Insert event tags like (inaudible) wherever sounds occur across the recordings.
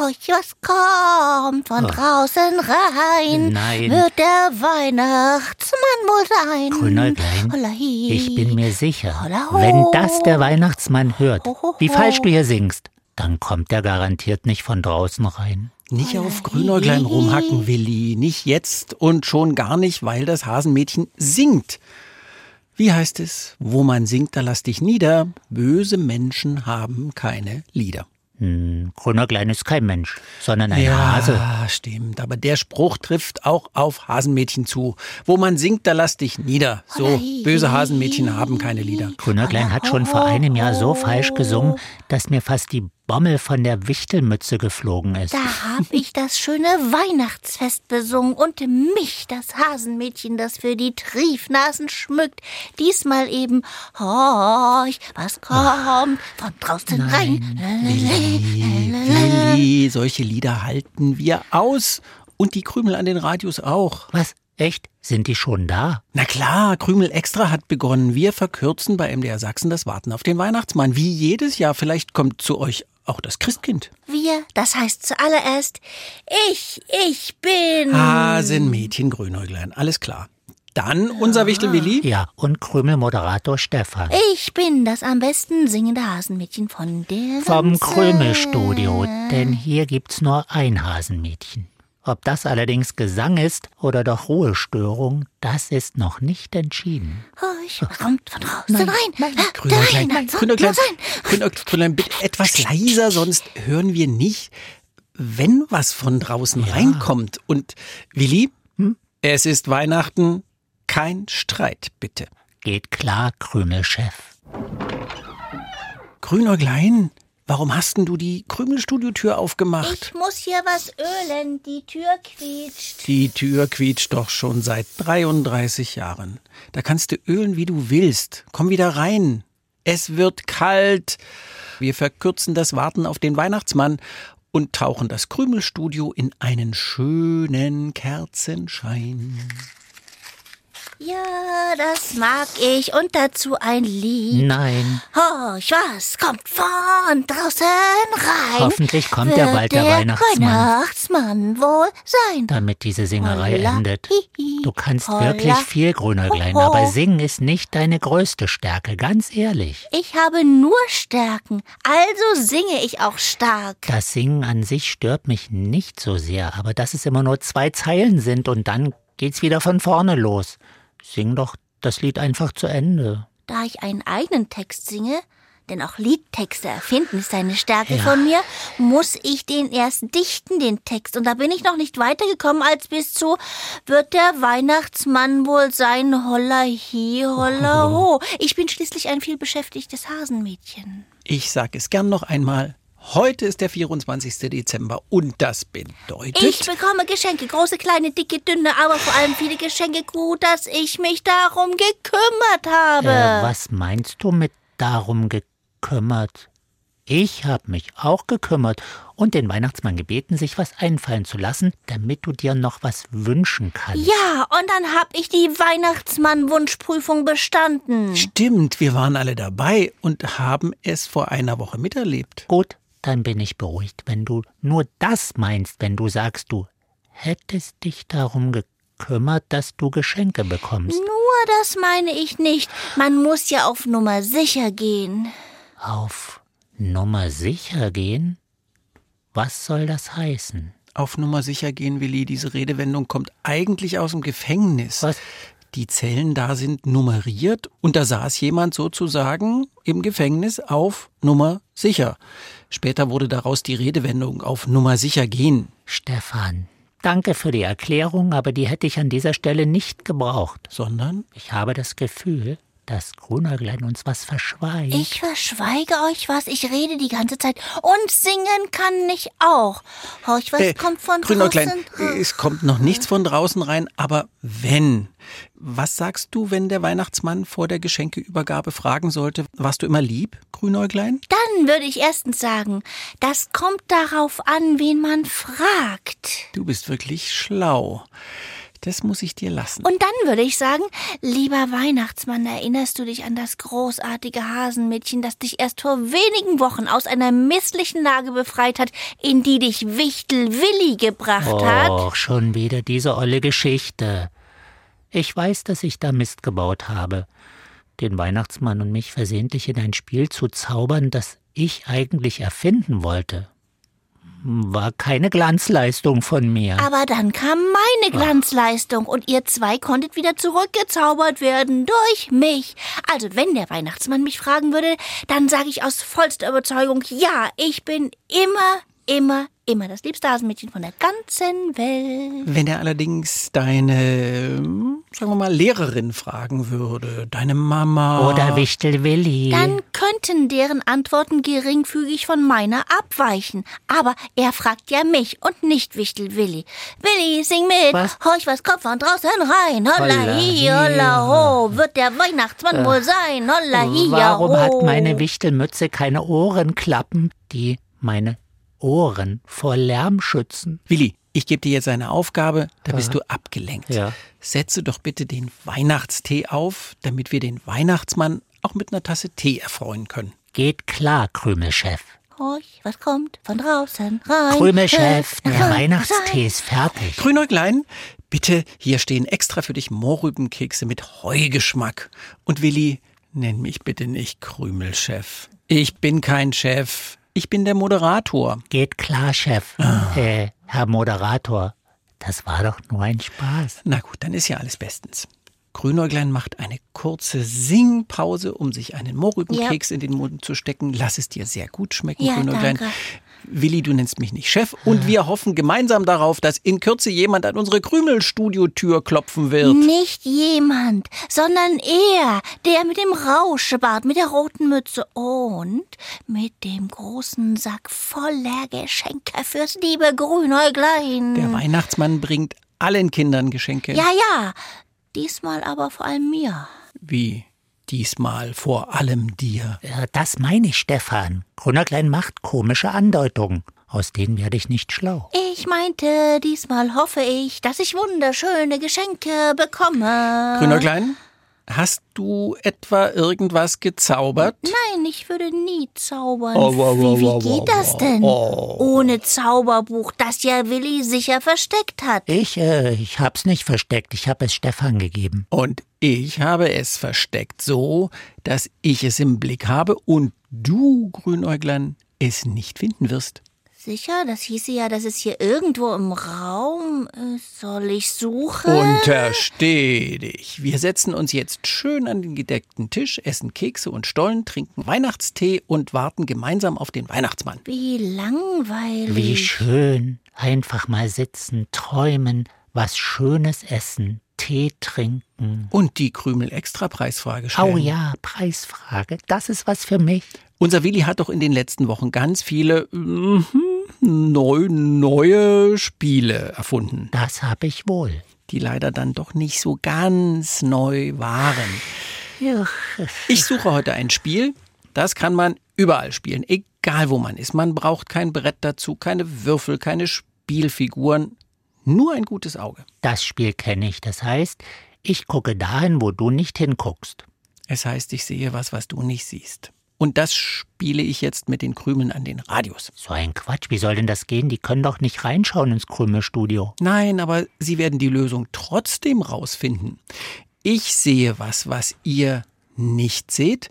Horch, was kommt von draußen rein? Nein. Wird der Weihnachtsmann wohl sein? Grünäuglein, ich bin mir sicher, Holla wenn das der Weihnachtsmann hört, Ho, ho, wie falsch du hier singst, dann kommt er garantiert nicht von draußen rein. Nicht auf Grünäuglein rumhacken, Willi. Nicht jetzt und schon gar nicht, weil das Hasenmädchen singt. Wie heißt es? Wo man singt, da lass dich nieder. Böse Menschen haben keine Lieder. Hm, Grünäuglein ist kein Mensch, sondern ein Hase. stimmt. Aber der Spruch trifft auch auf Hasenmädchen zu. Wo man singt, da lass dich nieder. So, böse Hasenmädchen haben keine Lieder. Grünäuglein hat schon vor einem Jahr so falsch gesungen, dass mir fast die Bommel von der Wichtelmütze geflogen ist. Da hab ich das schöne Weihnachtsfest besungen und mich, das Hasenmädchen, das für die Triefnasen schmückt. Diesmal eben, horch, was kommt von draußen rein. Willi, solche Lieder halten wir aus. Und die Krümel an den Radios auch. Was? Echt? Sind die schon da? Na klar, Krümel Extra hat begonnen. Wir verkürzen bei MDR Sachsen das Warten auf den Weihnachtsmann. Wie jedes Jahr. Vielleicht kommt zu euch auch das Christkind. Wir, das heißt zuallererst, ich, ich bin. Hasenmädchen Grünäuglein. Alles klar. Dann unser Wichtel Willi. Ja, und Krümel-Moderator Stefan. Ich bin das am besten singende Hasenmädchen von der Vom. Krümelstudio, denn hier gibt's nur ein Hasenmädchen. Ob das allerdings Gesang ist oder doch Ruhestörung, das ist noch nicht entschieden. Horch, was kommt von draußen rein. nein, Ah, Grünäuglein, da rein, da Grünäuglein, muss sein. Grünäuglein, Grünäuglein, bitte etwas leiser, sonst hören wir nicht, wenn was von draußen reinkommt. Und Willi, es ist Weihnachten, kein Streit, bitte. Geht klar, Krümelchef. Grünäuglein, warum hast denn du die Krümelstudiotür aufgemacht? Ich muss hier was ölen, die Tür quietscht. Die Tür quietscht doch schon seit 33 Jahren. Da kannst du ölen, wie du willst. Komm wieder rein. Es wird kalt. Wir verkürzen das Warten auf den Weihnachtsmann und tauchen das Krümelstudio in einen schönen Kerzenschein. Ja, das mag ich. Und dazu ein Lied. Nein, Horch, was kommt von draußen rein? Hoffentlich kommt Wird ja bald der Weihnachtsmann. Weihnachtsmann wohl sein. damit diese Singerei Holla, endet. hihi, Du kannst holla, wirklich viel, Grünäuglein, hoho. aber singen ist nicht deine größte Stärke, ganz ehrlich. Ich habe nur Stärken, also singe ich auch stark. Das Singen an sich stört mich nicht so sehr, aber dass es immer nur zwei Zeilen sind und dann geht's wieder von vorne los. Sing doch das Lied einfach zu Ende. Da ich einen eigenen Text singe, denn auch Liedtexte erfinden ist eine Stärke von mir, muss ich den erst dichten, den Text. Und da bin ich noch nicht weitergekommen als bis zu wird der Weihnachtsmann wohl sein holla hi, holla ho. Ich bin schließlich ein vielbeschäftigtes Hasenmädchen. Ich sag es gern noch einmal. Heute ist der 24. Dezember und das bedeutet. Ich bekomme Geschenke, große, kleine, dicke, dünne, aber vor allem viele Geschenke. Gut, dass ich mich darum gekümmert habe. Äh, was meinst du mit darum gekümmert? Ich hab mich auch gekümmert und den Weihnachtsmann gebeten, sich was einfallen zu lassen, damit du dir noch was wünschen kannst. Ja, und dann hab ich die Weihnachtsmann-Wunschprüfung bestanden. Stimmt, wir waren alle dabei und haben es vor einer Woche miterlebt. Gut, dann bin ich beruhigt, wenn du nur das meinst, wenn du sagst, du hättest dich darum gekümmert, dass du Geschenke bekommst. Nur das meine ich nicht. Man muss ja auf Nummer sicher gehen. Auf Nummer sicher gehen? Was soll das heißen? Auf Nummer sicher gehen, Willi, diese Redewendung kommt eigentlich aus dem Gefängnis. Was? Die Zellen da sind nummeriert und da saß jemand sozusagen im Gefängnis auf Nummer sicher. Später wurde daraus die Redewendung auf Nummer sicher gehen. Stefan, danke für die Erklärung, aber die hätte ich an dieser Stelle nicht gebraucht. Sondern? Ich habe das Gefühl, dass Grünäuglein uns was verschweigt. Ich verschweige euch was, ich rede die ganze Zeit. Und singen kann ich auch. Horch, was Äh, kommt von Grünäuglein, draußen? es kommt noch nichts von draußen rein, aber wenn. Was sagst du, wenn der Weihnachtsmann vor der Geschenkeübergabe fragen sollte, warst du immer lieb, Grünäuglein? Dann würde ich erstens sagen, das kommt darauf an, wen man fragt. Du bist wirklich schlau. Das muss ich dir lassen. Und dann würde ich sagen, lieber Weihnachtsmann, erinnerst du dich an das großartige Hasenmädchen, das dich erst vor wenigen Wochen aus einer misslichen Lage befreit hat, in die dich Wichtel Willi gebracht hat? Och, schon wieder diese olle Geschichte. Ich weiß, dass ich da Mist gebaut habe. Den Weihnachtsmann und mich versehentlich in ein Spiel zu zaubern, das ich eigentlich erfinden wollte. War keine Glanzleistung von mir. Aber dann kam meine Glanzleistung und ihr zwei konntet wieder zurückgezaubert werden durch mich. Also wenn der Weihnachtsmann mich fragen würde, dann sage ich aus vollster Überzeugung, ja, ich bin immer, immer, immer das liebste Hasenmädchen von der ganzen Welt. Wenn er allerdings deine, sagen wir mal, Lehrerin fragen würde, deine Mama. Oder Wichtel Willi. Dann könnten deren Antworten geringfügig von meiner abweichen. Aber er fragt ja mich und nicht Wichtel Willi. Willi, sing mit. Was? Horch, was kommt von draußen rein. Holla, hi, holla, ho. Wird der Weihnachtsmann wohl sein. Holla, hi, Warum ho. hat meine Wichtelmütze keine Ohrenklappen, die meine Ohren vor Lärm schützen? Willi, ich gebe dir jetzt eine Aufgabe, da bist du abgelenkt. Ja. Setze doch bitte den Weihnachtstee auf, damit wir den Weihnachtsmann auch mit einer Tasse Tee erfreuen können. Geht klar, Krümelchef. Horch, was kommt von draußen rein. Krümelchef, der rein. Weihnachtstee ist fertig. Grünäuglein, bitte, hier stehen extra für dich Mohrrübenkekse mit Heugeschmack. Und Willi, nenn mich bitte nicht Krümelchef. Ich bin kein Chef. Ich bin der Moderator. Geht klar, Chef. Ah. Äh, Herr Moderator, das war doch nur ein Spaß. Na gut, dann ist ja alles bestens. Grünäuglein macht eine kurze Singpause, um sich einen Mohrrübenkeks in den Mund zu stecken. Lass es dir sehr gut schmecken, Ja, Grünäuglein. danke. Willi, du nennst mich nicht Chef und wir hoffen gemeinsam darauf, dass in Kürze jemand an unsere Krümelstudiotür klopfen wird. Nicht jemand, sondern er, der mit dem Rauschebart, mit der roten Mütze und mit dem großen Sack voller Geschenke fürs liebe Grünäuglein. Der Weihnachtsmann bringt allen Kindern Geschenke. ja, ja, diesmal aber vor allem mir. Wie diesmal vor allem dir. Das meine ich, Stefan. Grünerklein macht komische Andeutungen. Aus denen werde ich nicht schlau. Ich meinte, diesmal hoffe ich, dass ich wunderschöne Geschenke bekomme. Grünäuglein, hast du etwa irgendwas gezaubert? Nein, ich würde nie zaubern. Oh, wow, wow, wie wie geht das denn? oh. Ohne Zauberbuch, das ja Willi sicher versteckt hat. Ich, äh, ich hab's nicht versteckt. Ich hab es Stefan gegeben. Und ich habe es versteckt so, dass ich es im Blick habe und du, Grünäuglein, es nicht finden wirst. Sicher, das hieße ja, dass es hier irgendwo im Raum ist. Soll ich suchen? Untersteh dich. Wir setzen uns jetzt schön an den gedeckten Tisch, essen Kekse und Stollen, trinken Weihnachtstee und warten gemeinsam auf den Weihnachtsmann. Wie langweilig. Wie schön. Einfach mal sitzen, träumen, was Schönes essen, Tee trinken. Und die Krümel-Extra-Preisfrage stellen. Oh ja, Preisfrage. Das ist was für mich. Unser Willi hat doch in den letzten Wochen ganz viele mhm, neu, neue Spiele erfunden, Das hab ich wohl. die leider dann doch nicht so ganz neu waren. Ich suche heute ein Spiel, das kann man überall spielen, egal wo man ist. Man braucht kein Brett dazu, keine Würfel, keine Spielfiguren, nur ein gutes Auge. Das Spiel kenne ich. Das heißt, ich gucke dahin, wo du nicht hinguckst. Es heißt, ich sehe was, was du nicht siehst. Und das spiele ich jetzt mit den Krümeln an den Radios. So ein Quatsch. Wie soll denn das gehen? Die können doch nicht reinschauen ins Krümelstudio. Nein, aber Sie werden die Lösung trotzdem rausfinden. Ich sehe was, was ihr nicht seht,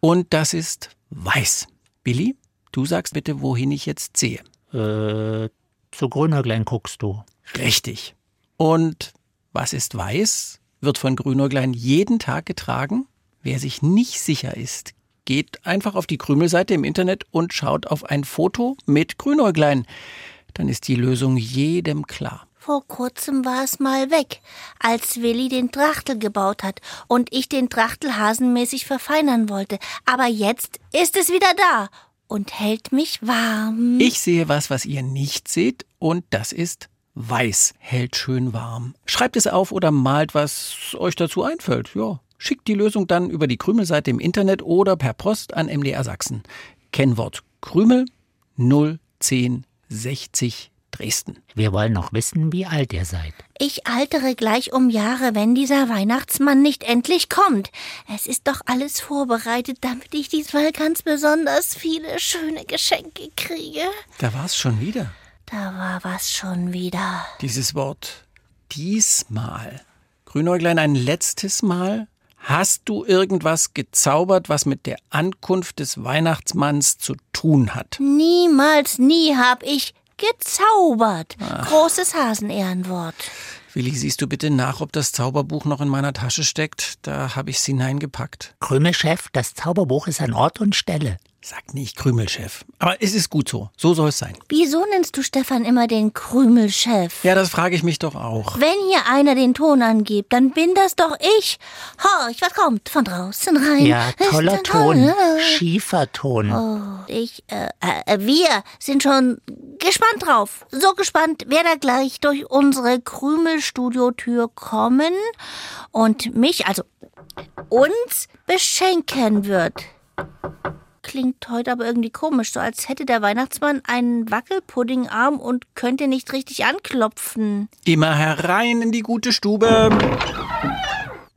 und das ist weiß. Billy, du sagst bitte, wohin ich jetzt sehe. Äh, zu Grünäuglein guckst du. Richtig. Und was ist weiß, wird von Grünäuglein jeden Tag getragen. Wer sich nicht sicher ist, geht einfach auf die Krümelseite im Internet und schaut auf ein Foto mit Grünäuglein. Dann ist die Lösung jedem klar. Vor kurzem war es mal weg, als Willi den Trachtel gebaut hat und ich den Trachtel hasenmäßig verfeinern wollte. Aber jetzt ist es wieder da und hält mich warm. Ich sehe was, was ihr nicht seht, und das ist weiß, hält schön warm. Schreibt es auf oder malt, was euch dazu einfällt. Ja. Schickt die Lösung dann über die Krümelseite im Internet oder per Post an MDR Sachsen. Kennwort Krümel 01060 Dresden. Wir wollen noch wissen, wie alt ihr seid. Ich altere gleich um Jahre, wenn dieser Weihnachtsmann nicht endlich kommt. Es ist doch alles vorbereitet, damit ich diesmal ganz besonders viele schöne Geschenke kriege. Da war es schon wieder. Da war was schon wieder. Dieses Wort diesmal. Grünäuglein, ein letztes Mal. Hast du irgendwas gezaubert, was mit der Ankunft des Weihnachtsmanns zu tun hat? Niemals, nie hab ich gezaubert. Großes Hasenehrenwort. Willi, siehst du bitte nach, ob das Zauberbuch noch in meiner Tasche steckt? Da habe ich's hineingepackt. Krümelchef, das Zauberbuch ist an Ort und Stelle. Sag nicht Krümelchef. Aber es ist gut so. So soll es sein. Wieso nennst du Stefan immer den Krümelchef? Ja, das frage ich mich doch auch. Wenn hier einer den Ton angibt, dann bin das doch ich. Horch, was kommt von draußen rein? Ja, toller Ist Ton. toll. Schiefer Ton. Oh, ich, äh, äh, wir sind schon gespannt drauf. So gespannt, wer da gleich durch unsere Krümelstudiotür kommen und mich, also uns, beschenken wird. Klingt heute aber irgendwie komisch, so als hätte der Weihnachtsmann einen Wackelpuddingarm und könnte nicht richtig anklopfen. Immer herein in die gute Stube.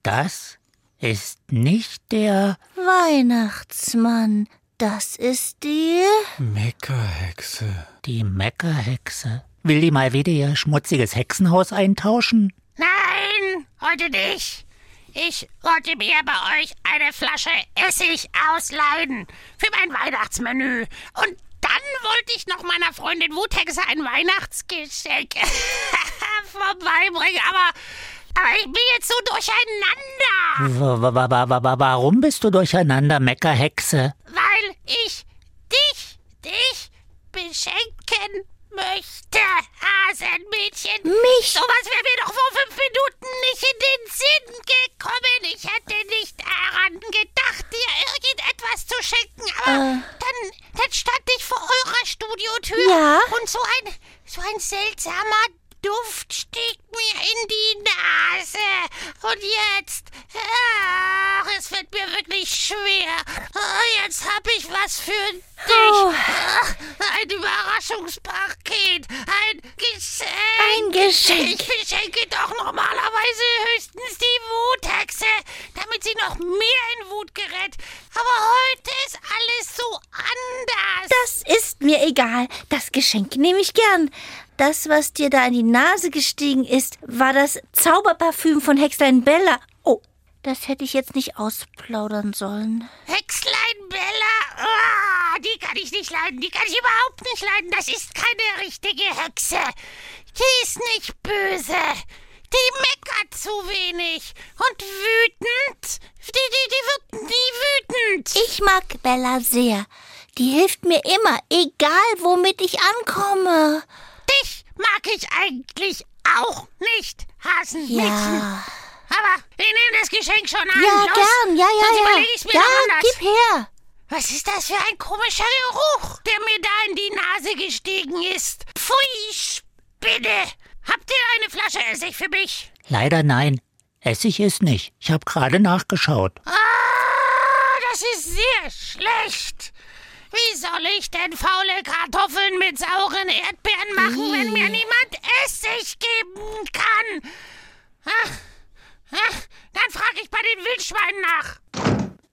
Das ist nicht der. Weihnachtsmann, das ist die. Meckerhexe. die Meckerhexe. Will die mal wieder ihr schmutziges Hexenhaus eintauschen? Nein, heute nicht. Ich wollte mir bei euch eine Flasche Essig ausleihen für mein Weihnachtsmenü. Und dann wollte ich noch meiner Freundin Wuthexe ein Weihnachtsgeschenk (laughs) vorbeibringen. Aber, aber ich bin jetzt so durcheinander, Warum bist du durcheinander, Meckerhexe? weil ich dich, dich beschenken möchte, Hasenmädchen. Mich? Sowas wäre mir doch vor fünf Minuten nicht in den Sinn gekommen. Ich hätte nicht daran gedacht, dir irgendetwas zu schenken. Aber dann, dann stand ich vor eurer Studiotür Ja? und so ein, so ein seltsamer Duft stieg mir in die Nase. Und jetzt, ach, es wird mir wirklich schwer. Oh, jetzt habe ich was für dich. Oh. Ach, ein Überraschungspaket, ein Geschenk. Ein Geschenk. Ich beschenke doch normalerweise höchstens die Wuthexe, damit sie noch mehr in Wut gerät. Aber heute ist alles so anders. Das ist mir egal. Das Geschenk nehme ich gern. Das, was dir da in die Nase gestiegen ist, war das Zauberparfüm von Hexlein Bella. Oh, das hätte ich jetzt nicht ausplaudern sollen. Hexlein Bella, ah, die kann ich nicht leiden, die kann ich überhaupt nicht leiden. Das ist keine richtige Hexe. Die ist nicht böse. Die meckert zu wenig. Und wütend, die, die, die wird nie wütend. Ich mag Bella sehr. Die hilft mir immer, egal womit ich ankomme. Dich mag ich eigentlich auch nicht, Hasenmädchen. Ja. Aber wir nehmen das Geschenk schon an. Ja, Los, gern, ja, sonst ja, überlege ja. ich's mir Ja, gib her. Was ist das für ein komischer Geruch, der mir da in die Nase gestiegen ist? Pfui, Spinne! Habt ihr eine Flasche Essig für mich? Leider nein. Essig ist nicht. Ich habe gerade nachgeschaut. Ah, das ist sehr schlecht. Wie soll ich denn faule Kartoffeln mit sauren Erdbeeren machen, wenn mir niemand Essig geben kann? Ah, ah, dann frage ich bei den Wildschweinen nach.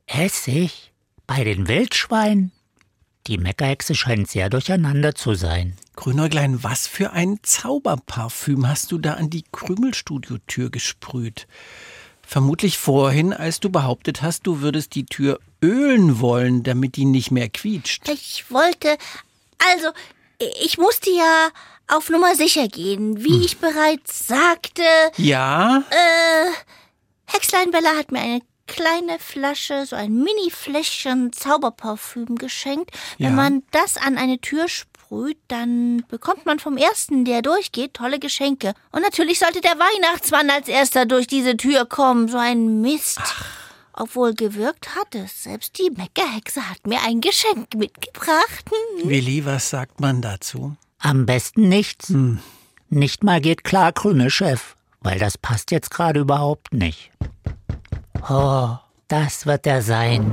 Essig? Bei den Wildschweinen? Die Meckerhexe scheint sehr durcheinander zu sein. Grünäuglein, was für ein Zauberparfüm hast du da an die Krümelstudiotür gesprüht? Vermutlich vorhin, als du behauptet hast, du würdest die Tür ölen wollen, damit die nicht mehr quietscht. Ich wollte. Also, ich musste ja auf Nummer sicher gehen. Wie ich bereits sagte, Ja? äh, Hexlein Bella hat mir eine kleine Flasche, so ein Mini-Fläschchen Zauberparfüm geschenkt. Wenn Ja. man das an eine Tür sprüht, dann bekommt man vom ersten, der durchgeht, tolle Geschenke. Und natürlich sollte der Weihnachtsmann als erster durch diese Tür kommen. So ein Mist. Obwohl gewirkt hat es. Selbst die Meckerhexe hat mir ein Geschenk mitgebracht. Hm. Willi, was sagt man dazu? Am besten nichts. Nicht mal geht klar, Krümelchef, weil das passt jetzt gerade überhaupt nicht. Oh, das wird er sein.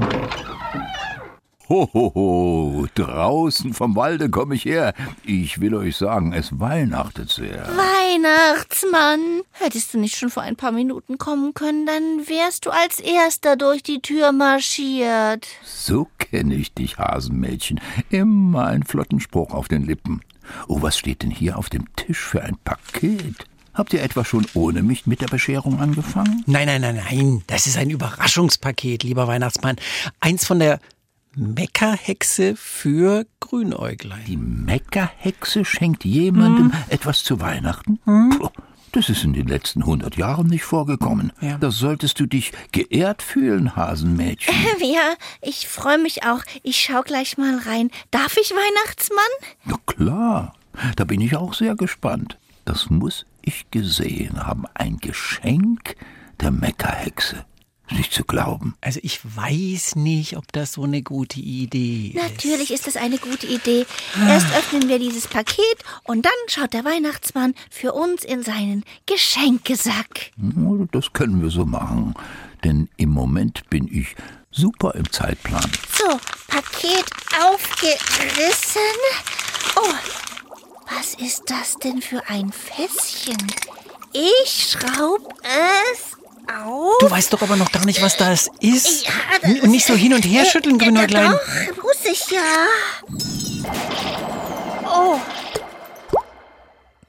Hohoho, draußen vom Walde komme ich her. Ich will euch sagen, es weihnachtet sehr. Weihnachtsmann. Hättest du nicht schon vor ein paar Minuten kommen können, dann wärst du als erster durch die Tür marschiert. So kenne ich dich, Hasenmädchen. Immer einen flotten Spruch auf den Lippen. Oh, was steht denn hier auf dem Tisch für ein Paket? Habt ihr etwa schon ohne mich mit der Bescherung angefangen? Nein, nein, nein, nein. Das ist ein Überraschungspaket, lieber Weihnachtsmann. Eins von der Meckerhexe für Grünäuglein. Die Meckerhexe schenkt jemandem etwas zu Weihnachten? Puh, das ist in den letzten hundert Jahren nicht vorgekommen. Ja. Da solltest du dich geehrt fühlen, Hasenmädchen. Ja, ich freue mich auch. Ich schau gleich mal rein. Darf ich, Weihnachtsmann? Na klar, da bin ich auch sehr gespannt. Das muss ich gesehen haben. Ein Geschenk der Meckerhexe. Nicht zu glauben. Also ich weiß nicht, ob das so eine gute Idee ist. Natürlich ist es eine gute Idee. Erst öffnen wir dieses Paket und dann schaut der Weihnachtsmann für uns in seinen Geschenkesack. Das können wir so machen. Denn im Moment bin ich super im Zeitplan. So, Paket aufgerissen. Oh, was ist das denn für ein Fässchen? Ich schraub es auf. Du weißt doch aber noch gar nicht, was das ist. Ja, das N- Nicht so hin und her schütteln, Äh, äh, Grünäuglein. Doch, muss ich ja. Oh.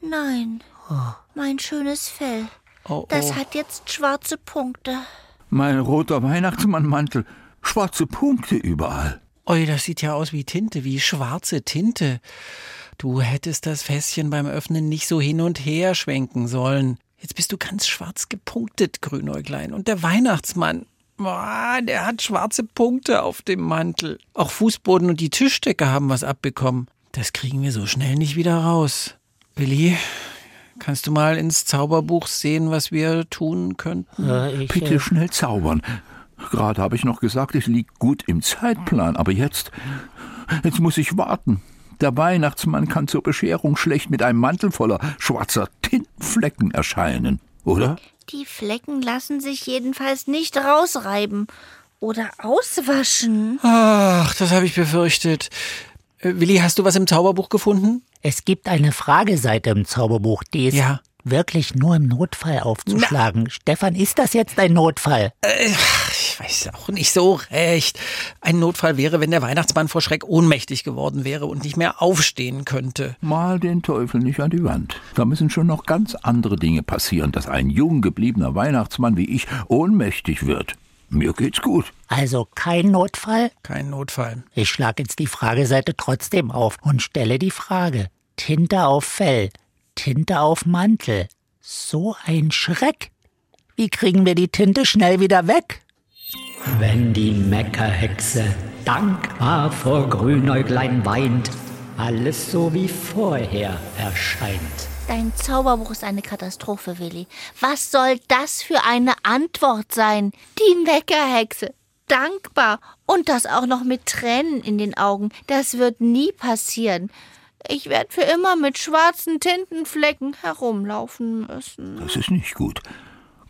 Nein. Mein schönes Fell. Oh, Das oh. hat jetzt schwarze Punkte. Mein roter Weihnachtsmannmantel. Schwarze Punkte überall. Oi, das sieht ja aus wie Tinte, wie schwarze Tinte. Du hättest das Fässchen beim Öffnen nicht so hin und her schwenken sollen. Jetzt bist du ganz schwarz gepunktet, Grünäuglein. Und der Weihnachtsmann, boah, der hat schwarze Punkte auf dem Mantel. Auch Fußboden und die Tischdecke haben was abbekommen. Das kriegen wir so schnell nicht wieder raus. Willi, kannst du mal ins Zauberbuch sehen, was wir tun könnten? Äh, ich, Bitte äh, schnell zaubern. Gerade habe ich noch gesagt, ich liege gut im Zeitplan, aber jetzt, jetzt muss ich warten. Der Weihnachtsmann kann zur Bescherung schlecht mit einem Mantel voller schwarzer Tintenflecken erscheinen, oder? Die Flecken lassen sich jedenfalls nicht rausreiben oder auswaschen. Ach, das habe ich befürchtet. Äh, Willi, hast du was im Zauberbuch gefunden? es gibt eine Frageseite im Zauberbuch, die ist Ja. wirklich nur im Notfall aufzuschlagen. Stefan, ist das jetzt ein Notfall? Ich weiß auch nicht so recht. Ein Notfall wäre, wenn der Weihnachtsmann vor Schreck ohnmächtig geworden wäre und nicht mehr aufstehen könnte. Mal den Teufel nicht an die Wand. Da müssen schon noch ganz andere Dinge passieren, dass ein jung gebliebener Weihnachtsmann wie ich ohnmächtig wird. Mir geht's gut. Also kein Notfall? Kein Notfall. Ich schlage jetzt die Frageseite trotzdem auf und stelle die Frage. Tinte auf Fell, Tinte auf Mantel. So ein Schreck. Wie kriegen wir die Tinte schnell wieder weg? Wenn die Meckerhexe dankbar vor Grünäuglein weint, alles so wie vorher erscheint. Dein Zauberbuch ist eine Katastrophe, Willi. Was soll das für eine Antwort sein? Die Meckerhexe. Dankbar. Und das auch noch mit Tränen in den Augen. Das wird nie passieren. Ich werde für immer mit schwarzen Tintenflecken herumlaufen müssen. Das ist nicht gut.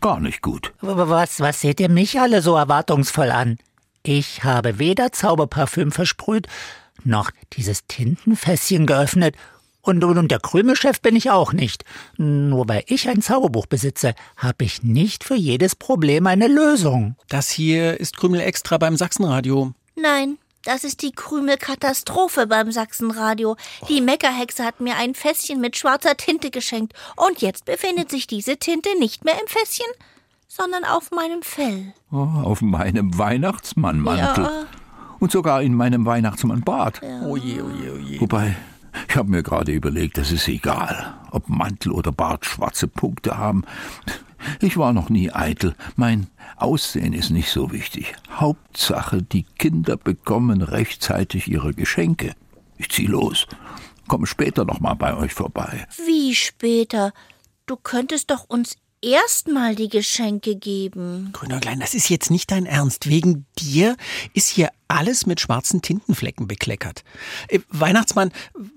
Gar nicht gut. Was, was seht ihr mich alle so erwartungsvoll an? Ich habe weder Zauberparfüm versprüht, noch dieses Tintenfässchen geöffnet. Und, und, und der Krümelchef bin ich auch nicht. Nur weil ich ein Zauberbuch besitze, habe ich nicht für jedes Problem eine Lösung. Das hier ist Krümel extra beim Sachsenradio. Nein, das ist die Krümelkatastrophe beim Sachsenradio. Die Meckerhexe hat mir ein Fässchen mit schwarzer Tinte geschenkt. Und jetzt befindet sich diese Tinte nicht mehr im Fässchen, sondern auf meinem Fell. Oh, auf meinem Weihnachtsmannmantel. Ja. Und sogar in meinem Weihnachtsmannbart. Oh je, oh je, oh je. Wobei, ich habe mir gerade überlegt, es ist egal, ob Mantel oder Bart schwarze Punkte haben. Ich war noch nie eitel. Mein Aussehen ist nicht so wichtig. Hauptsache, die Kinder bekommen rechtzeitig ihre Geschenke. Ich zieh los. komme später noch mal bei euch vorbei. Wie später? Du könntest doch uns erstmal die Geschenke geben. Grünäuglein, das ist jetzt nicht dein Ernst. Wegen dir ist hier alles mit schwarzen Tintenflecken bekleckert. Äh, Weihnachtsmann,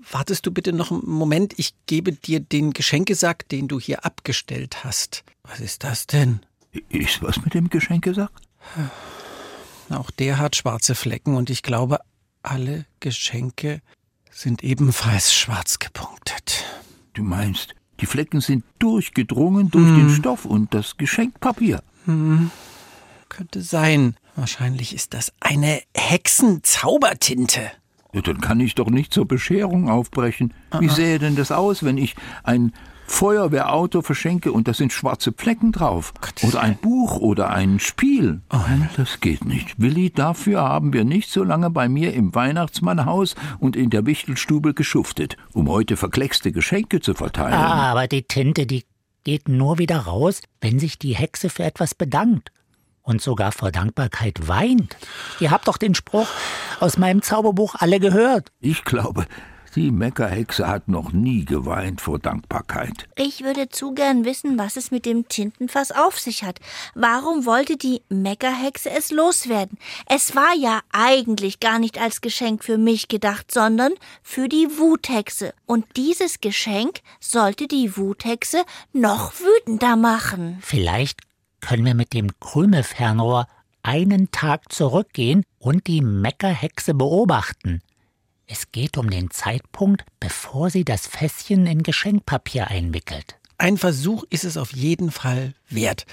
wartest du bitte noch einen Moment? Ich gebe dir den Geschenkesack, den du hier abgestellt hast. Was ist das denn? Ist was mit dem Geschenkesack? Auch der hat schwarze Flecken und ich glaube, alle Geschenke sind ebenfalls schwarz gepunktet. Du meinst, die Flecken sind durchgedrungen durch den Stoff und das Geschenkpapier. Könnte sein. Wahrscheinlich ist das eine Hexenzaubertinte. Ja, dann kann ich doch nicht zur Bescherung aufbrechen. Wie sähe denn das aus, wenn ich ein Feuerwehrauto verschenke und da sind schwarze Flecken drauf? Oder ein Buch oder ein Spiel? Nein, das geht nicht. Willi, dafür haben wir nicht so lange bei mir im Weihnachtsmannhaus und in der Wichtelstube geschuftet, um heute verkleckste Geschenke zu verteilen. Ah, aber die Tinte, die geht nur wieder raus, wenn sich die Hexe für etwas bedankt und sogar vor Dankbarkeit weint. Ihr habt doch den Spruch aus meinem Zauberbuch alle gehört. Ich glaube, die Meckerhexe hat noch nie geweint vor Dankbarkeit. Ich würde zu gern wissen, was es mit dem Tintenfass auf sich hat. Warum wollte die Meckerhexe es loswerden? Es war ja eigentlich gar nicht als Geschenk für mich gedacht, sondern für die Wuthexe. Und dieses Geschenk sollte die Wuthexe noch wütender machen. Vielleicht können wir mit dem Krümelfernrohr einen Tag zurückgehen und die Meckerhexe beobachten. Es geht um den Zeitpunkt, bevor sie das Fässchen in Geschenkpapier einwickelt. Ein Versuch ist es auf jeden Fall wert.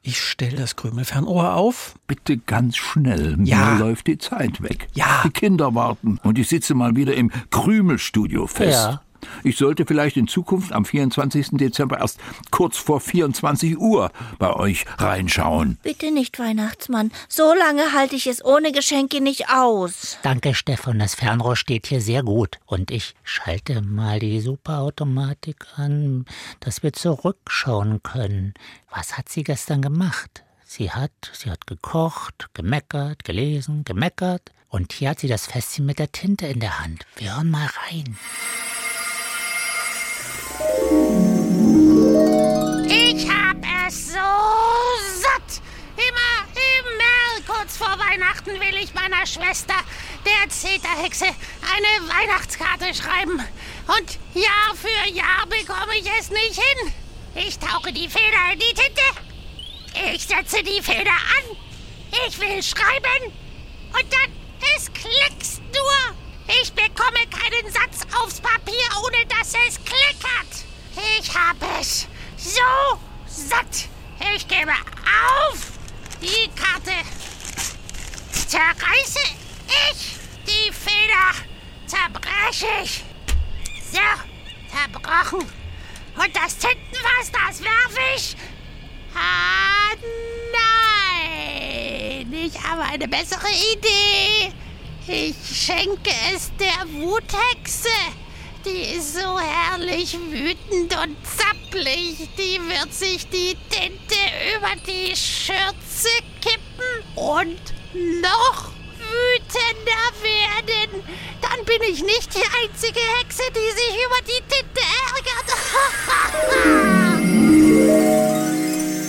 Ich stelle das Krümelfernohr auf. Bitte ganz schnell, Ja. mir läuft die Zeit weg. Ja. Die Kinder warten und ich sitze mal wieder im Krümelstudio fest. Ja. Ich sollte vielleicht in Zukunft am 24. Dezember erst kurz vor 24 Uhr bei euch reinschauen. Bitte nicht, Weihnachtsmann. So lange halte ich es ohne Geschenke nicht aus. Danke, Stefan, das Fernrohr steht hier sehr gut. Und ich schalte mal die Superautomatik an, dass wir zurückschauen können. Was hat sie gestern gemacht? Sie hat, sie hat gekocht, gemeckert, gelesen, gemeckert. Und hier hat sie das Fässchen mit der Tinte in der Hand. Wir hören mal rein. Ich hab es so satt. Immer, immer kurz vor Weihnachten will ich meiner Schwester, der Zeterhexe, eine Weihnachtskarte schreiben. Und Jahr für Jahr bekomme ich es nicht hin. Ich tauche die Feder in die Tinte. Ich setze die Feder an. Ich will schreiben. Und dann, es klickst nur. Ich bekomme keinen Satz aufs Papier, ohne dass es klickert. Ich hab es so satt. Ich gebe auf. Die Karte zerreiße ich. Die Feder zerbreche ich. So, zerbrochen. Und das Tintenfass, das werfe ich. Ah, nein. Ich habe eine bessere Idee. Ich schenke es der Wuthexe. Die ist so herrlich wütend und zappelig. Die wird sich die Tinte über die Schürze kippen und noch wütender werden. Dann bin ich nicht die einzige Hexe, die sich über die Tinte ärgert.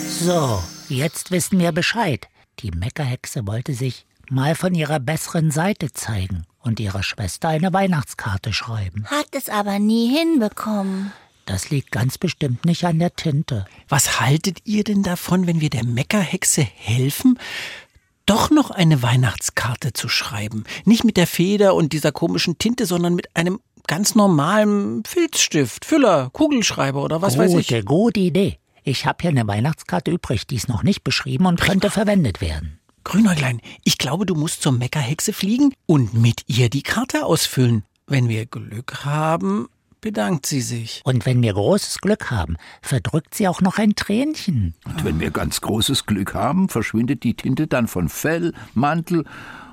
(laughs) So, jetzt wissen wir Bescheid. Die Meckerhexe wollte sich mal von ihrer besseren Seite zeigen und ihrer Schwester eine Weihnachtskarte schreiben. Hat es aber nie hinbekommen. Das liegt ganz bestimmt nicht an der Tinte. Was haltet ihr denn davon, wenn wir der Meckerhexe helfen, doch noch eine Weihnachtskarte zu schreiben? Nicht mit der Feder und dieser komischen Tinte, sondern mit einem ganz normalen Filzstift, Füller, Kugelschreiber oder was weiß ich. Gute, gute Idee. Ich habe hier eine Weihnachtskarte übrig, die ist noch nicht beschrieben und könnte verwendet werden. Grünäuglein, ich glaube, du musst zur Meckerhexe fliegen und mit ihr die Karte ausfüllen. Wenn wir Glück haben, bedankt sie sich. Und wenn wir großes Glück haben, verdrückt sie auch noch ein Tränchen. Und wenn wir ganz großes Glück haben, verschwindet die Tinte dann von Fell, Mantel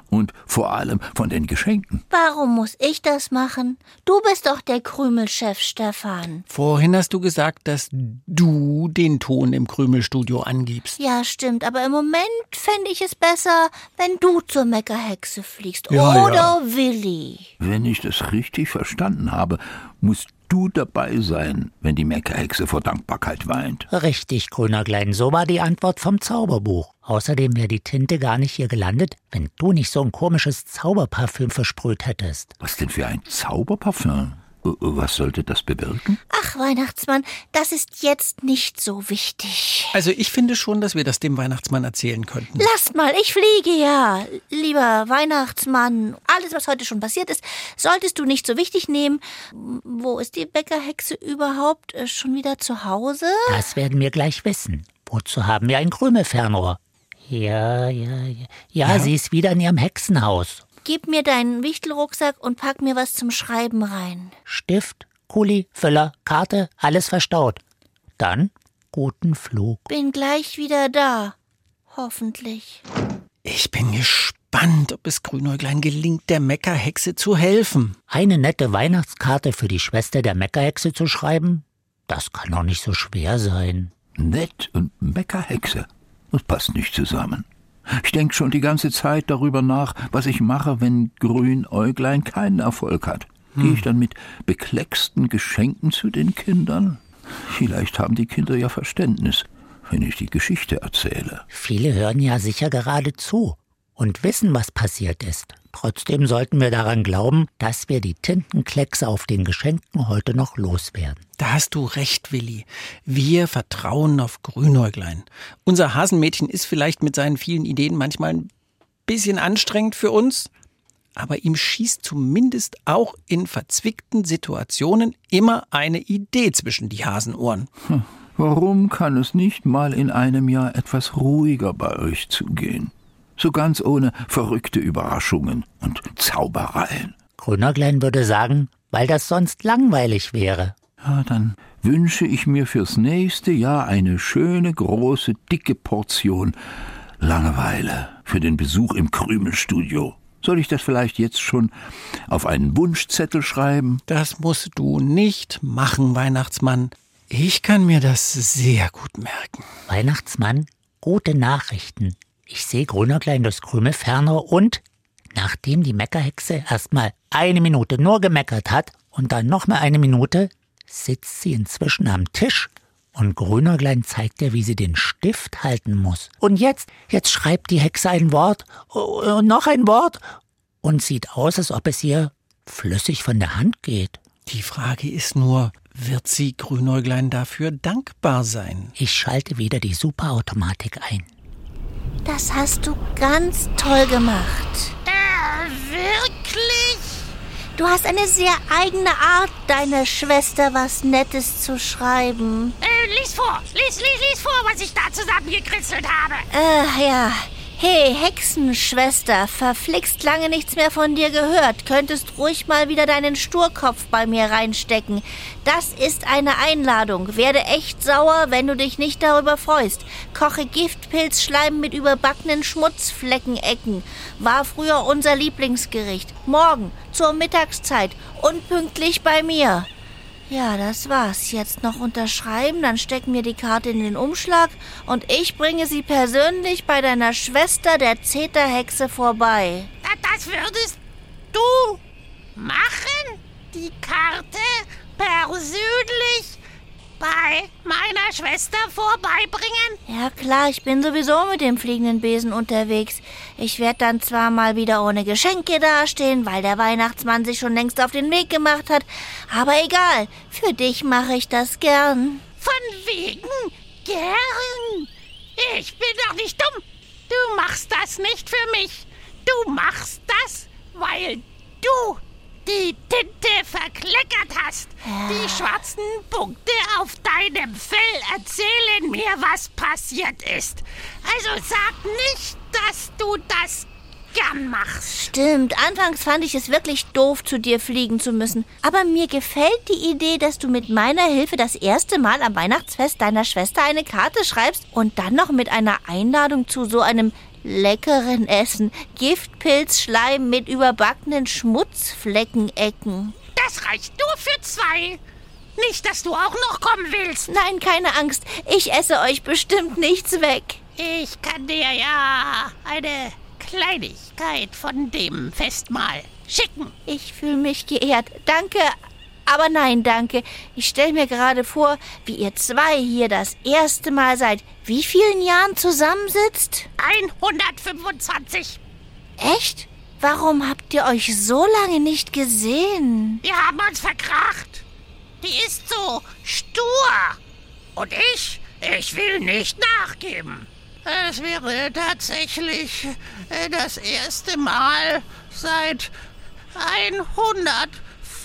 und vor allem von den Geschenken. Warum muss ich das machen? Du bist doch der Krümelchef, Stefan. Vorhin hast du gesagt, dass du den Ton im Krümelstudio angibst. Ja, stimmt, aber im Moment fände ich es besser, wenn du zur Meckerhexe fliegst. Ja, Oder ja. Willi. Wenn ich das richtig verstanden habe, musst du dabei sein, wenn die Meckerhexe vor Dankbarkeit weint. Richtig, Grünerglein, so war die Antwort vom Zauberbuch. Außerdem wäre die Tinte gar nicht hier gelandet, wenn du nicht so ein komisches Zauberparfüm versprüht hättest. Was denn für ein Zauberparfüm? Äh, Was sollte das bewirken? Ach, Weihnachtsmann, das ist jetzt nicht so wichtig. Also ich finde schon, dass wir das dem Weihnachtsmann erzählen könnten. Lasst mal, ich fliege ja. Lieber Weihnachtsmann, alles, was heute schon passiert ist, solltest du nicht so wichtig nehmen. Wo ist die Bäckerhexe überhaupt? Äh, Schon wieder zu Hause? Das werden wir gleich wissen. Wozu haben wir ein Krümelfernrohr? Ja, ja, ja. Ja, sie ist wieder in ihrem Hexenhaus. Gib mir deinen Wichtelrucksack und pack mir was zum Schreiben rein. Stift, Kuli, Füller, Karte, alles verstaut. Dann guten Flug. Bin gleich wieder da. Hoffentlich. Ich bin gespannt, ob es Grünäuglein gelingt, der Meckerhexe zu helfen. Eine nette Weihnachtskarte für die Schwester der Meckerhexe zu schreiben? Das kann doch nicht so schwer sein. Nett und Meckerhexe. Das passt nicht zusammen. Ich denke schon die ganze Zeit darüber nach, was ich mache, wenn Grünäuglein keinen Erfolg hat. Gehe ich dann mit beklecksten Geschenken zu den Kindern? Vielleicht haben die Kinder ja Verständnis, wenn ich die Geschichte erzähle. Viele hören ja sicher gerade zu und wissen, was passiert ist. Trotzdem sollten wir daran glauben, dass wir die Tintenkleckse auf den Geschenken heute noch loswerden. Da hast du recht, Willi. Wir vertrauen auf Grünäuglein. Unser Hasenmädchen ist vielleicht mit seinen vielen Ideen manchmal ein bisschen anstrengend für uns, aber ihm schießt zumindest auch in verzwickten Situationen immer eine Idee zwischen die Hasenohren. Warum kann es nicht mal in einem Jahr etwas ruhiger bei euch zugehen? So ganz ohne verrückte Überraschungen und Zaubereien. Grünerglein würde sagen, weil das sonst langweilig wäre. Ja, dann wünsche ich mir fürs nächste Jahr eine schöne, große, dicke Portion Langeweile für den Besuch im Krümelstudio. Soll ich das vielleicht jetzt schon auf einen Wunschzettel schreiben? Das musst du nicht machen, Weihnachtsmann. Ich kann mir das sehr gut merken. Weihnachtsmann, gute Nachrichten. Ich sehe Grünerglein durchs Krümelfernrohr und, nachdem die Meckerhexe erstmal eine Minute nur gemeckert hat und dann noch mal eine Minute, sitzt sie inzwischen am Tisch und Grünerglein zeigt ihr, wie sie den Stift halten muss. Und jetzt, jetzt schreibt die Hexe ein Wort und noch ein Wort und sieht aus, als ob es ihr flüssig von der Hand geht. Die Frage ist nur, wird sie Grünäuglein dafür dankbar sein? Ich schalte wieder die Superautomatik ein. Das hast du ganz toll gemacht. Äh, wirklich? Du hast eine sehr eigene Art, deiner Schwester was Nettes zu schreiben. Äh, lies vor, lies, lies, lies vor, was ich da zusammengekritzelt habe. Äh, ja. Hey, Hexenschwester, verflixt lange nichts mehr von dir gehört. Könntest ruhig mal wieder deinen Sturkopf bei mir reinstecken. Das ist eine Einladung. Werde echt sauer, wenn du dich nicht darüber freust. Koche Giftpilzschleim mit überbackenen Schmutzfleckenecken. War früher unser Lieblingsgericht. Morgen, zur Mittagszeit, unpünktlich bei mir. Ja, das war's. Jetzt noch unterschreiben, dann stecken wir die Karte in den Umschlag und ich bringe sie persönlich bei deiner Schwester, der Zeterhexe, vorbei. Das würdest du machen? Die Karte persönlich bei meiner Schwester vorbeibringen? Ja klar, ich bin sowieso mit dem fliegenden Besen unterwegs. Ich werde dann zwar mal wieder ohne Geschenke dastehen, weil der Weihnachtsmann sich schon längst auf den Weg gemacht hat, aber egal, für dich mache ich das gern. Von wegen gern. Ich bin doch nicht dumm. Du machst das nicht für mich. Du machst das, weil du die Tinte verkleckert hast. Die schwarzen Punkte auf deinem Fell erzählen mir, was passiert ist. Also sag nicht, dass du das gern machst. Stimmt, anfangs fand ich es wirklich doof, zu dir fliegen zu müssen. Aber mir gefällt die Idee, dass du mit meiner Hilfe das erste Mal am Weihnachtsfest deiner Schwester eine Karte schreibst und dann noch mit einer Einladung zu so einem leckeren Essen. Giftpilzschleim mit überbackenen Schmutzfleckenecken. Das reicht nur für zwei. Nicht, dass du auch noch kommen willst. Nein, keine Angst. Ich esse euch bestimmt nichts weg. Ich kann dir ja eine Kleinigkeit von dem Festmahl schicken. Ich fühle mich geehrt. Danke, aber nein, danke. Ich stelle mir gerade vor, wie ihr zwei hier das erste Mal seit wie vielen Jahren zusammensitzt? 125. Echt? Warum habt ihr euch so lange nicht gesehen? Wir haben uns verkracht. Die ist so stur. Und ich, ich will nicht nachgeben. Es wäre tatsächlich äh, das erste Mal seit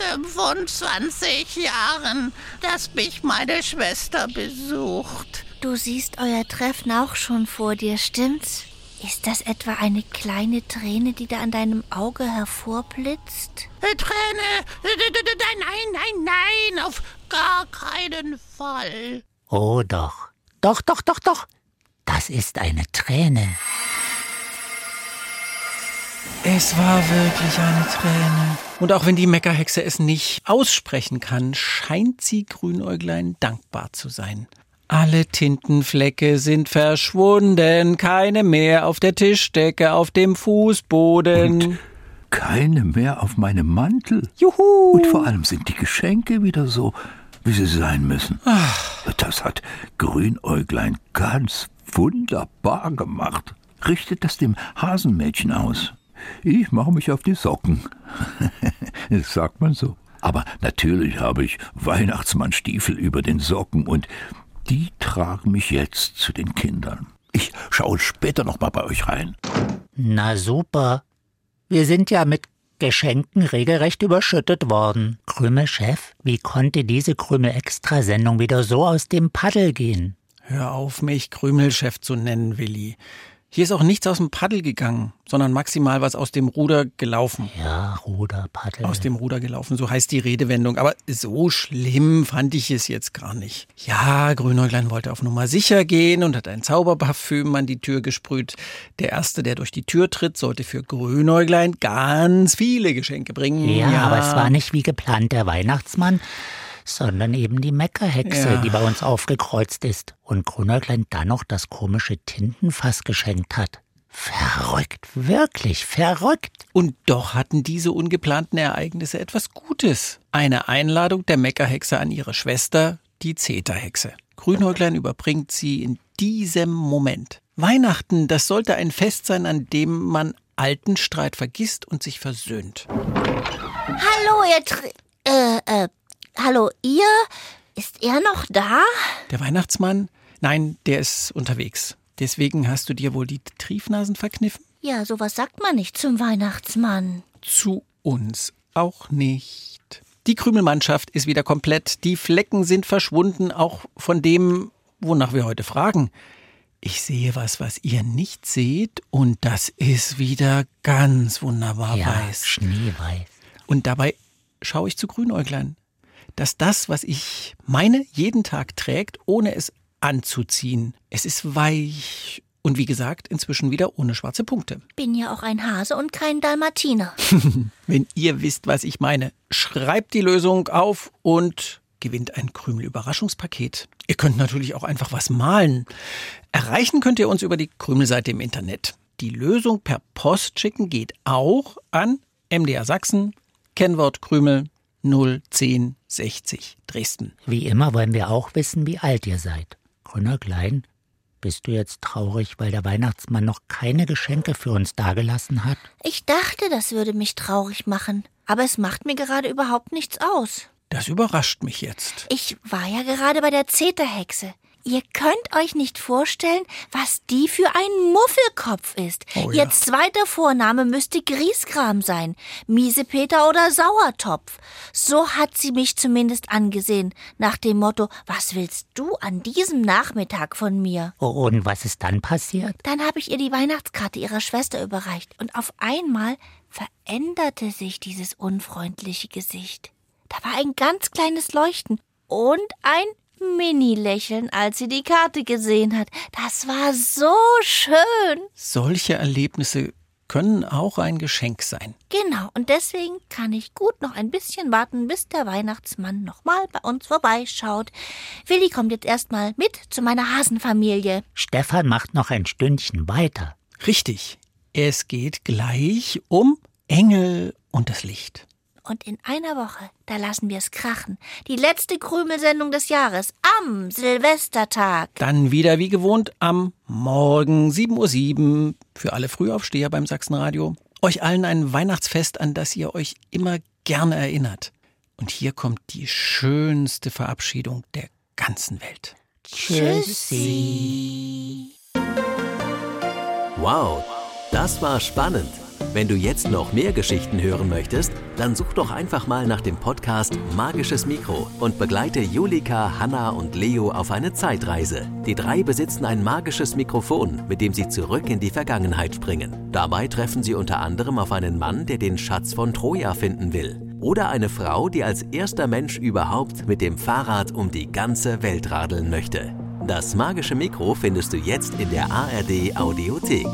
125 Jahren, dass mich meine Schwester besucht. Du siehst euer Treffen auch schon vor dir, stimmt's? Ist das etwa eine kleine Träne, die da an deinem Auge hervorblitzt? Äh, Träne? Nein, nein, nein, nein, auf gar keinen Fall. Oh doch. Doch, doch, doch, doch. Das ist eine Träne. Es war wirklich eine Träne. Und auch wenn die Meckerhexe es nicht aussprechen kann, scheint sie Grünäuglein dankbar zu sein. Alle Tintenflecke sind verschwunden, keine mehr auf der Tischdecke, auf dem Fußboden. Und keine mehr auf meinem Mantel. Juhu! Und vor allem sind die Geschenke wieder so, wie sie sein müssen. Ach. Das hat Grünäuglein ganz wunderbar gemacht. Richtet das dem Hasenmädchen aus. Ich mache mich auf die Socken. (laughs) das sagt man so. Aber natürlich habe ich Weihnachtsmannstiefel über den Socken und die tragen mich jetzt zu den Kindern. Ich schaue später noch mal bei euch rein. Na super. Wir sind ja mit Geschenken regelrecht überschüttet worden. Krümel-Chef, wie konnte diese Krümel-Extra-Sendung wieder so aus dem Paddel gehen? Hör auf, mich Krümelchef zu nennen, Willi. Hier ist auch nichts aus dem Paddel gegangen, sondern maximal was aus dem Ruder gelaufen. Ja, Ruder, Paddel. Aus dem Ruder gelaufen, so heißt die Redewendung. Aber so schlimm fand ich es jetzt gar nicht. Ja, Grünäuglein wollte auf Nummer sicher gehen und hat ein Zauberparfüm an die Tür gesprüht. Der Erste, der durch die Tür tritt, sollte für Grünäuglein ganz viele Geschenke bringen. Ja, ja. aber es war nicht wie geplant der Weihnachtsmann, sondern eben die Meckerhexe, Ja. die bei uns aufgekreuzt ist und Grünäuglein dann noch das komische Tintenfass geschenkt hat. Verrückt, wirklich verrückt. Und doch hatten diese ungeplanten Ereignisse etwas Gutes. Eine Einladung der Meckerhexe an ihre Schwester, die Zeterhexe. Grünäuglein überbringt sie in diesem Moment. Weihnachten, das sollte ein Fest sein, an dem man alten Streit vergisst und sich versöhnt. Hallo, ihr Tr äh, äh, hallo, ihr? Ist er noch da? Der Weihnachtsmann? Nein, der ist unterwegs. Deswegen hast du dir wohl die Triefnasen verkniffen? Ja, sowas sagt man nicht zum Weihnachtsmann. Zu uns auch nicht. Die Krümelmannschaft ist wieder komplett. Die Flecken sind verschwunden, auch von dem, wonach wir heute fragen. Ich sehe was, was ihr nicht seht, und das ist wieder ganz wunderbar Ja, weiß. schneeweiß. Und dabei schaue ich zu Grünäuglein, dass das, was ich meine, jeden Tag trägt, ohne es anzuziehen. Es ist weich und wie gesagt, inzwischen wieder ohne schwarze Punkte. Bin ja auch ein Hase und kein Dalmatiner. (laughs) Wenn ihr wisst, was ich meine, schreibt die Lösung auf und gewinnt ein Krümel-Überraschungspaket. Ihr könnt natürlich auch einfach was malen. Erreichen könnt ihr uns über die Krümelseite im Internet. Die Lösung per Post schicken geht auch an MDR Sachsen, Kennwort Krümel 01060 Dresden. Wie immer wollen wir auch wissen, wie alt ihr seid. Grünäuglein, bist du jetzt traurig, weil der Weihnachtsmann noch keine Geschenke für uns dagelassen hat? Ich dachte, das würde mich traurig machen. Aber es macht mir gerade überhaupt nichts aus. Das überrascht mich jetzt. Ich war ja gerade bei der Zeterhexe. Ihr könnt euch nicht vorstellen, was die für ein Muffelkopf ist. Oh ja. Ihr zweiter Vorname müsste Grieskram sein. Miesepeter oder Sauertopf. So hat sie mich zumindest angesehen. Nach dem Motto, was willst du an diesem Nachmittag von mir? Oh, und was ist dann passiert? Dann habe ich ihr die Weihnachtskarte ihrer Schwester überreicht und auf einmal veränderte sich dieses unfreundliche Gesicht. Da war ein ganz kleines Leuchten und ein Mini-Lächeln, als sie die Karte gesehen hat. Das war so schön. Solche Erlebnisse können auch ein Geschenk sein. Genau, und deswegen kann ich gut noch ein bisschen warten, bis der Weihnachtsmann nochmal bei uns vorbeischaut. Willi kommt jetzt erstmal mit zu meiner Hasenfamilie. Stefan macht noch ein Stündchen weiter. Richtig. Es geht gleich um Engel und das Licht. Und in einer Woche, da lassen wir es krachen. Die letzte Krümelsendung des Jahres am Silvestertag. Dann wieder wie gewohnt am Morgen 7.07 Uhr für alle Frühaufsteher beim Sachsenradio. Euch allen ein Weihnachtsfest, an das ihr euch immer gerne erinnert. Und hier kommt die schönste Verabschiedung der ganzen Welt. Tschüssi. Wow, das war spannend. Wenn du jetzt noch mehr Geschichten hören möchtest, dann such doch einfach mal nach dem Podcast Magisches Mikro und begleite Julika, Hanna und Leo auf eine Zeitreise. Die drei besitzen ein magisches Mikrofon, mit dem sie zurück in die Vergangenheit springen. Dabei treffen sie unter anderem auf einen Mann, der den Schatz von Troja finden will. Oder eine Frau, die als erster Mensch überhaupt mit dem Fahrrad um die ganze Welt radeln möchte. Das magische Mikro findest du jetzt in der ARD Audiothek.